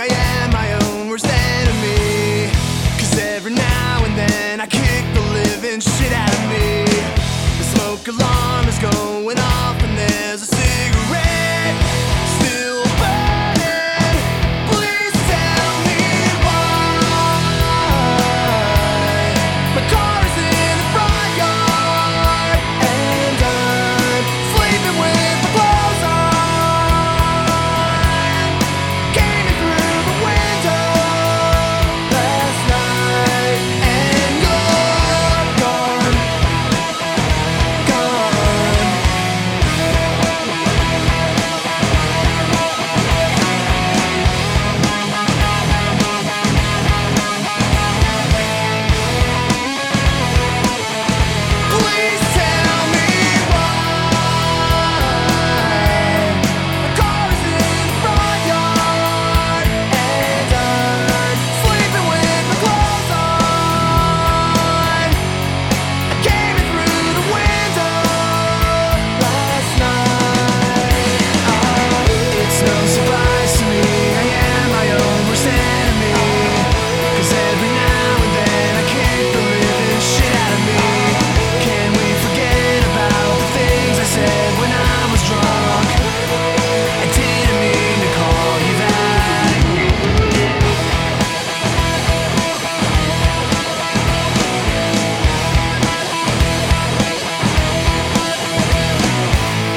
I am my own worst every now and then I kick the living shit out of me. The smoke alarm is going